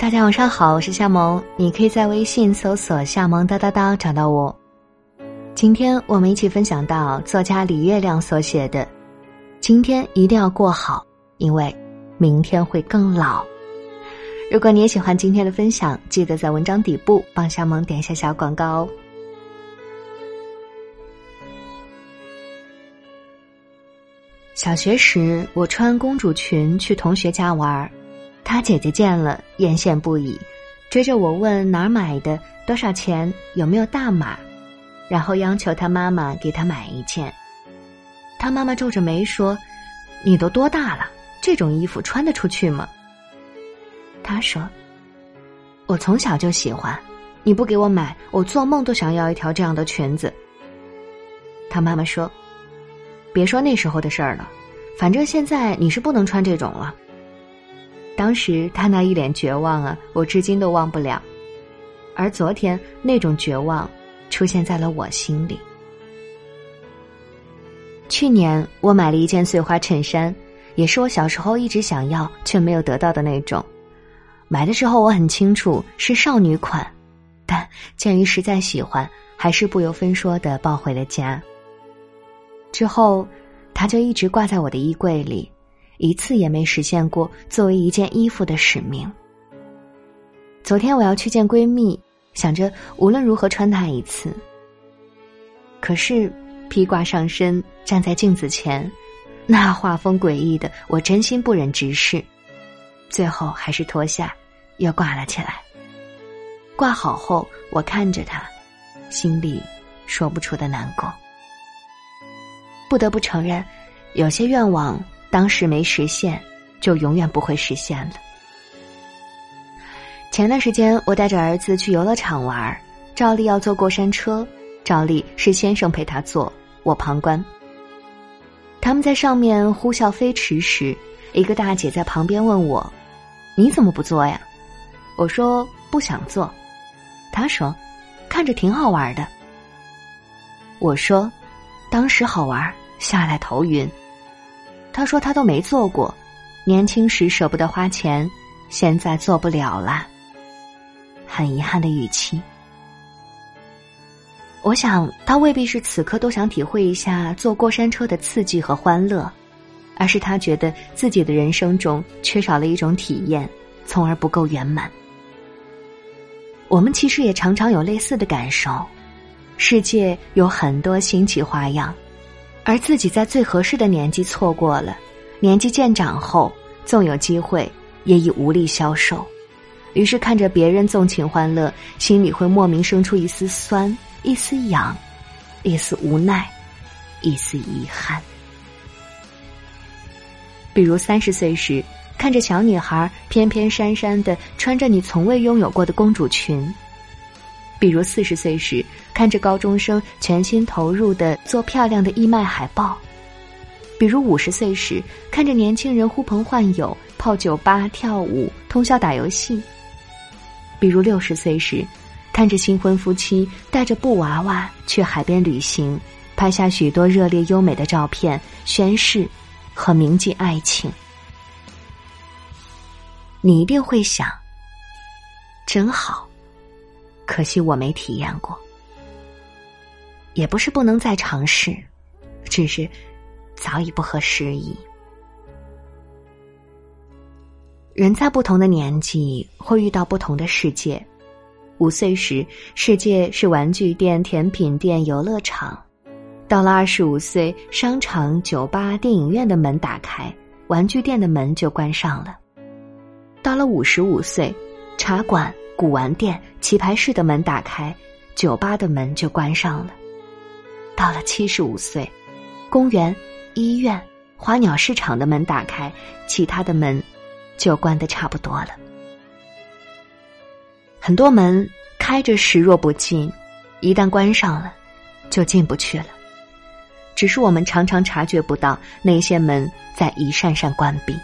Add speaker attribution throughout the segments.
Speaker 1: 大家晚上好，我是夏萌，你可以在微信搜索“夏萌哒哒哒”找到我。今天我们一起分享到作家李月亮所写的：“今天一定要过好，因为明天会更老。”如果你也喜欢今天的分享，记得在文章底部帮夏萌点一下小广告哦。小学时，我穿公主裙去同学家玩儿。他姐姐见了，艳羡不已，追着我问哪儿买的，多少钱，有没有大码，然后央求他妈妈给他买一件。他妈妈皱着眉说：“你都多大了，这种衣服穿得出去吗？”他说：“我从小就喜欢，你不给我买，我做梦都想要一条这样的裙子。”他妈妈说：“别说那时候的事儿了，反正现在你是不能穿这种了。”当时他那一脸绝望啊，我至今都忘不了。而昨天那种绝望，出现在了我心里。去年我买了一件碎花衬衫，也是我小时候一直想要却没有得到的那种。买的时候我很清楚是少女款，但鉴于实在喜欢，还是不由分说的抱回了家。之后，它就一直挂在我的衣柜里。一次也没实现过作为一件衣服的使命。昨天我要去见闺蜜，想着无论如何穿它一次。可是披挂上身，站在镜子前，那画风诡异的，我真心不忍直视。最后还是脱下，又挂了起来。挂好后，我看着它，心里说不出的难过。不得不承认，有些愿望。当时没实现，就永远不会实现了。前段时间，我带着儿子去游乐场玩，照例要坐过山车，照例是先生陪他坐，我旁观。他们在上面呼啸飞驰时，一个大姐在旁边问我：“你怎么不坐呀？”我说：“不想坐。”她说：“看着挺好玩的。”我说：“当时好玩，下来头晕。”他说他都没做过，年轻时舍不得花钱，现在做不了了。很遗憾的语气。我想他未必是此刻都想体会一下坐过山车的刺激和欢乐，而是他觉得自己的人生中缺少了一种体验，从而不够圆满。我们其实也常常有类似的感受，世界有很多新奇花样。而自己在最合适的年纪错过了，年纪渐长后，纵有机会，也已无力消受。于是看着别人纵情欢乐，心里会莫名生出一丝酸、一丝痒、一丝无奈、一丝遗憾。比如三十岁时，看着小女孩翩翩姗姗的穿着你从未拥有过的公主裙。比如四十岁时，看着高中生全心投入的做漂亮的义卖海报；比如五十岁时，看着年轻人呼朋唤友泡酒吧跳舞通宵打游戏；比如六十岁时，看着新婚夫妻带着布娃娃去海边旅行，拍下许多热烈优美的照片，宣誓和铭记爱情。你一定会想，真好。可惜我没体验过，也不是不能再尝试，只是早已不合时宜。人在不同的年纪会遇到不同的世界。五岁时，世界是玩具店、甜品店、游乐场；到了二十五岁，商场、酒吧、电影院的门打开，玩具店的门就关上了；到了五十五岁，茶馆。古玩店、棋牌室的门打开，酒吧的门就关上了。到了七十五岁，公园、医院、花鸟市场的门打开，其他的门就关的差不多了。很多门开着时若不进，一旦关上了，就进不去了。只是我们常常察觉不到那些门在一扇扇关闭。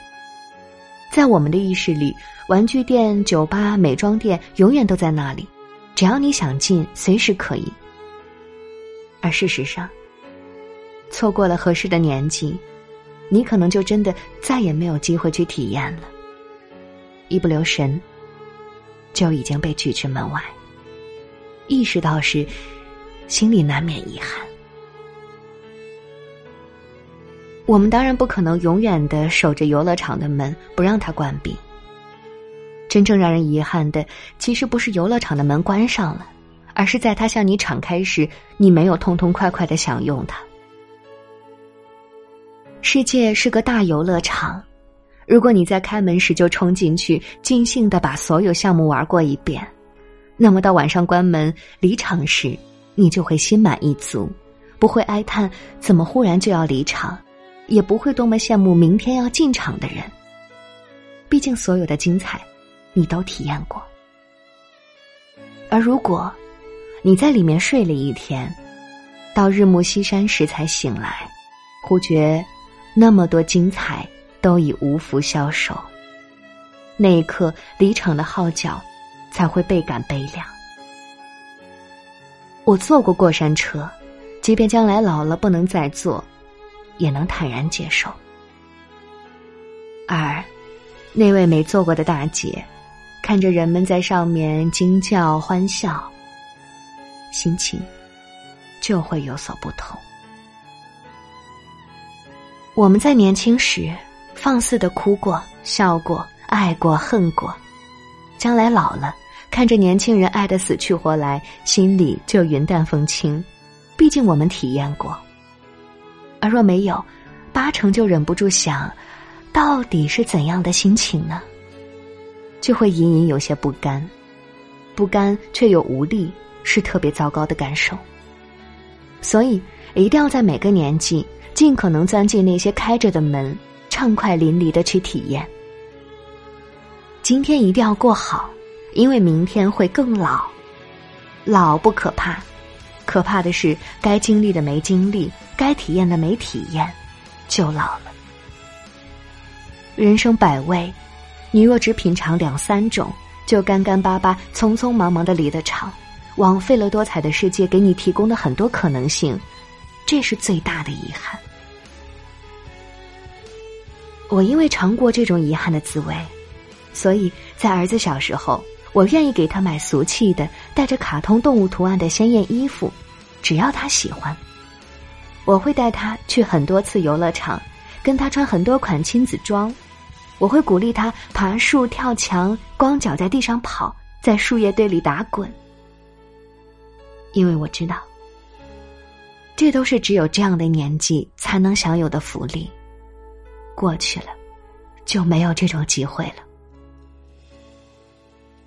Speaker 1: 在我们的意识里，玩具店、酒吧、美妆店永远都在那里，只要你想进，随时可以。而事实上，错过了合适的年纪，你可能就真的再也没有机会去体验了。一不留神，就已经被拒之门外。意识到时，心里难免遗憾。我们当然不可能永远的守着游乐场的门，不让它关闭。真正让人遗憾的，其实不是游乐场的门关上了，而是在它向你敞开时，你没有痛痛快快的享用它。世界是个大游乐场，如果你在开门时就冲进去，尽兴的把所有项目玩过一遍，那么到晚上关门离场时，你就会心满意足，不会哀叹怎么忽然就要离场。也不会多么羡慕明天要进场的人。毕竟所有的精彩，你都体验过。而如果你在里面睡了一天，到日暮西山时才醒来，忽觉那么多精彩都已无福消受，那一刻离场的号角才会倍感悲凉。我坐过过山车，即便将来老了不能再坐。也能坦然接受，而那位没坐过的大姐，看着人们在上面惊叫欢笑，心情就会有所不同。我们在年轻时放肆的哭过、笑过、爱过、恨过，将来老了，看着年轻人爱的死去活来，心里就云淡风轻。毕竟我们体验过。而若没有，八成就忍不住想，到底是怎样的心情呢？就会隐隐有些不甘，不甘却又无力，是特别糟糕的感受。所以，一定要在每个年纪尽可能钻进那些开着的门，畅快淋漓的去体验。今天一定要过好，因为明天会更老。老不可怕，可怕的是该经历的没经历。该体验的没体验，就老了。人生百味，你若只品尝两三种，就干干巴巴、匆匆忙忙的离了场，枉费了多彩的世界给你提供的很多可能性，这是最大的遗憾。我因为尝过这种遗憾的滋味，所以在儿子小时候，我愿意给他买俗气的、带着卡通动物图案的鲜艳衣服，只要他喜欢。我会带他去很多次游乐场，跟他穿很多款亲子装。我会鼓励他爬树、跳墙、光脚在地上跑，在树叶堆里打滚。因为我知道，这都是只有这样的年纪才能享有的福利。过去了，就没有这种机会了。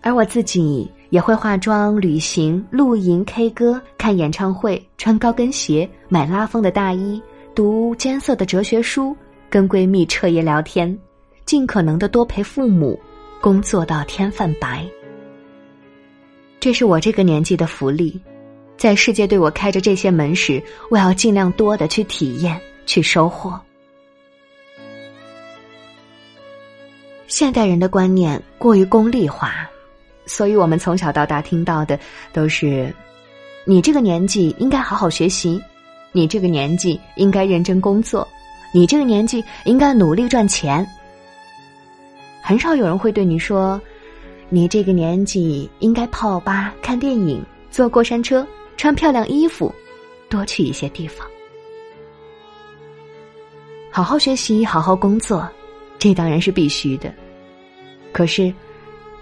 Speaker 1: 而我自己。也会化妆、旅行、露营、K 歌、看演唱会、穿高跟鞋、买拉风的大衣、读艰涩的哲学书、跟闺蜜彻夜聊天，尽可能的多陪父母，工作到天泛白。这是我这个年纪的福利，在世界对我开着这些门时，我要尽量多的去体验、去收获。现代人的观念过于功利化。所以我们从小到大听到的都是：你这个年纪应该好好学习，你这个年纪应该认真工作，你这个年纪应该努力赚钱。很少有人会对你说：你这个年纪应该泡吧、看电影、坐过山车、穿漂亮衣服，多去一些地方，好好学习、好好工作，这当然是必须的。可是。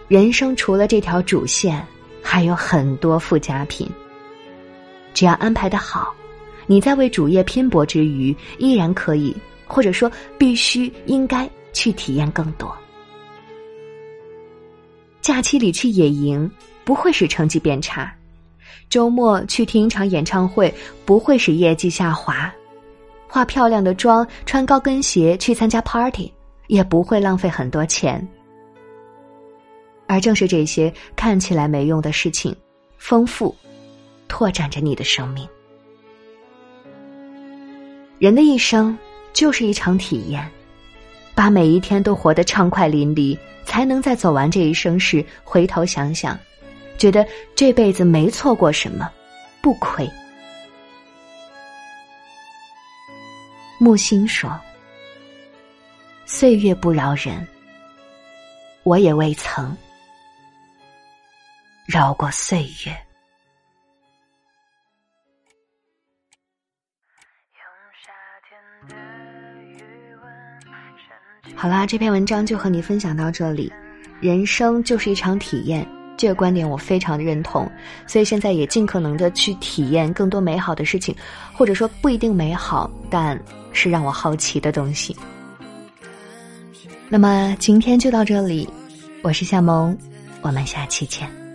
Speaker 1: 人生除了这条主线，还有很多附加品。只要安排的好，你在为主业拼搏之余，依然可以，或者说必须应该去体验更多。假期里去野营不会使成绩变差，周末去听一场演唱会不会使业绩下滑，化漂亮的妆、穿高跟鞋去参加 party 也不会浪费很多钱。而正是这些看起来没用的事情，丰富、拓展着你的生命。人的一生就是一场体验，把每一天都活得畅快淋漓，才能在走完这一生时回头想想，觉得这辈子没错过什么，不亏。木心说：“岁月不饶人，我也未曾。”饶过岁月。好啦，这篇文章就和你分享到这里。人生就是一场体验，这个观点我非常的认同。所以现在也尽可能的去体验更多美好的事情，或者说不一定美好，但是让我好奇的东西。那么今天就到这里，我是夏萌，我们下期见。